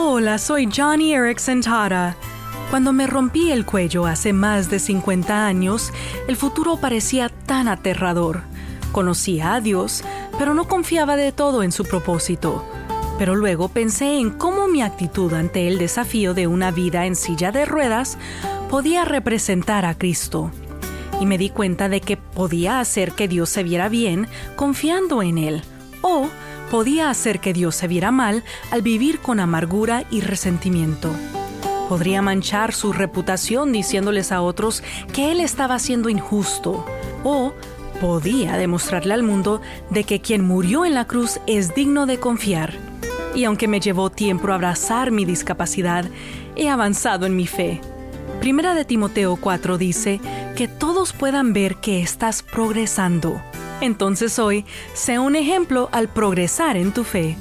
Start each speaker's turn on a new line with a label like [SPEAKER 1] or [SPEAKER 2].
[SPEAKER 1] Hola, soy Johnny Erickson Tara. Cuando me rompí el cuello hace más de 50 años, el futuro parecía tan aterrador. Conocía a Dios, pero no confiaba de todo en su propósito. Pero luego pensé en cómo mi actitud ante el desafío de una vida en silla de ruedas podía representar a Cristo. Y me di cuenta de que podía hacer que Dios se viera bien confiando en Él, o podía hacer que Dios se viera mal al vivir con amargura y resentimiento. Podría manchar su reputación diciéndoles a otros que Él estaba siendo injusto, o podía demostrarle al mundo de que quien murió en la cruz es digno de confiar. Y aunque me llevó tiempo abrazar mi discapacidad, he avanzado en mi fe. Primera de Timoteo 4 dice que todos puedan ver que estás progresando. Entonces hoy, sé un ejemplo al progresar en tu fe.